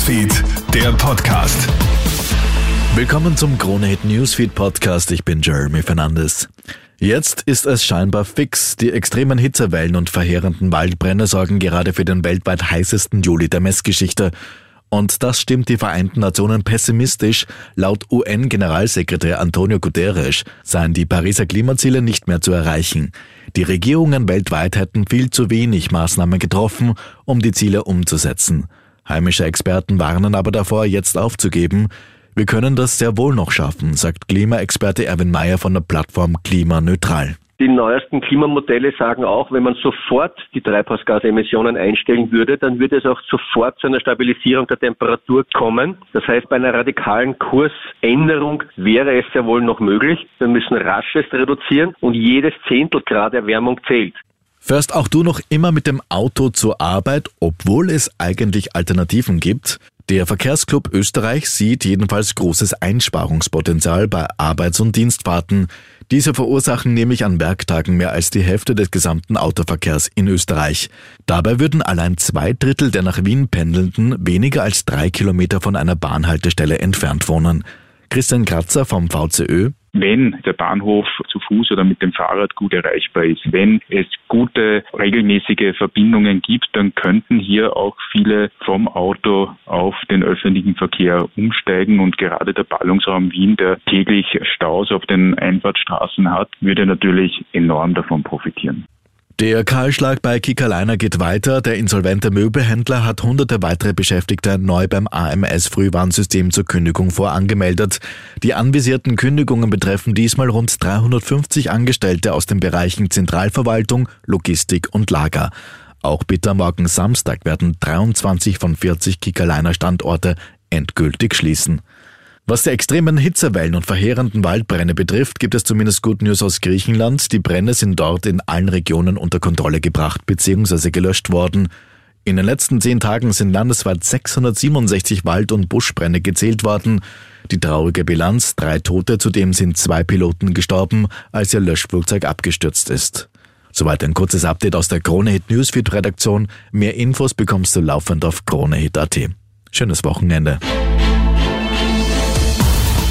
Newsfeed, der Podcast. Willkommen zum Kronehit Newsfeed Podcast. Ich bin Jeremy Fernandes. Jetzt ist es scheinbar fix. Die extremen Hitzewellen und verheerenden Waldbrände sorgen gerade für den weltweit heißesten Juli der Messgeschichte. Und das stimmt die Vereinten Nationen pessimistisch. Laut UN-Generalsekretär Antonio Guterres seien die Pariser Klimaziele nicht mehr zu erreichen. Die Regierungen weltweit hätten viel zu wenig Maßnahmen getroffen, um die Ziele umzusetzen. Heimische Experten warnen aber davor, jetzt aufzugeben. Wir können das sehr wohl noch schaffen, sagt Klimaexperte Erwin Mayer von der Plattform Klimaneutral. Die neuesten Klimamodelle sagen auch, wenn man sofort die Treibhausgasemissionen einstellen würde, dann würde es auch sofort zu einer Stabilisierung der Temperatur kommen. Das heißt, bei einer radikalen Kursänderung wäre es sehr wohl noch möglich. Wir müssen rasches reduzieren und jedes Zehntel Grad Erwärmung zählt. Fährst auch du noch immer mit dem Auto zur Arbeit, obwohl es eigentlich Alternativen gibt? Der Verkehrsclub Österreich sieht jedenfalls großes Einsparungspotenzial bei Arbeits- und Dienstfahrten. Diese verursachen nämlich an Werktagen mehr als die Hälfte des gesamten Autoverkehrs in Österreich. Dabei würden allein zwei Drittel der nach Wien Pendelnden weniger als drei Kilometer von einer Bahnhaltestelle entfernt wohnen. Christian Kratzer vom VCÖ wenn der Bahnhof zu Fuß oder mit dem Fahrrad gut erreichbar ist, wenn es gute regelmäßige Verbindungen gibt, dann könnten hier auch viele vom Auto auf den öffentlichen Verkehr umsteigen und gerade der Ballungsraum Wien, der täglich Staus auf den Einfahrtstraßen hat, würde natürlich enorm davon profitieren. Der Kahlschlag bei Kickerliner geht weiter. Der insolvente Möbelhändler hat hunderte weitere Beschäftigte neu beim AMS Frühwarnsystem zur Kündigung vorangemeldet. Die anvisierten Kündigungen betreffen diesmal rund 350 Angestellte aus den Bereichen Zentralverwaltung, Logistik und Lager. Auch bitte morgen Samstag werden 23 von 40 Kickerliner Standorte endgültig schließen. Was die extremen Hitzewellen und verheerenden Waldbrände betrifft, gibt es zumindest Good News aus Griechenland. Die Brände sind dort in allen Regionen unter Kontrolle gebracht bzw. gelöscht worden. In den letzten zehn Tagen sind landesweit 667 Wald- und Buschbrände gezählt worden. Die traurige Bilanz, drei Tote, zudem sind zwei Piloten gestorben, als ihr Löschflugzeug abgestürzt ist. Soweit ein kurzes Update aus der Kronehit Newsfeed Redaktion. Mehr Infos bekommst du laufend auf kronehit.at. Schönes Wochenende.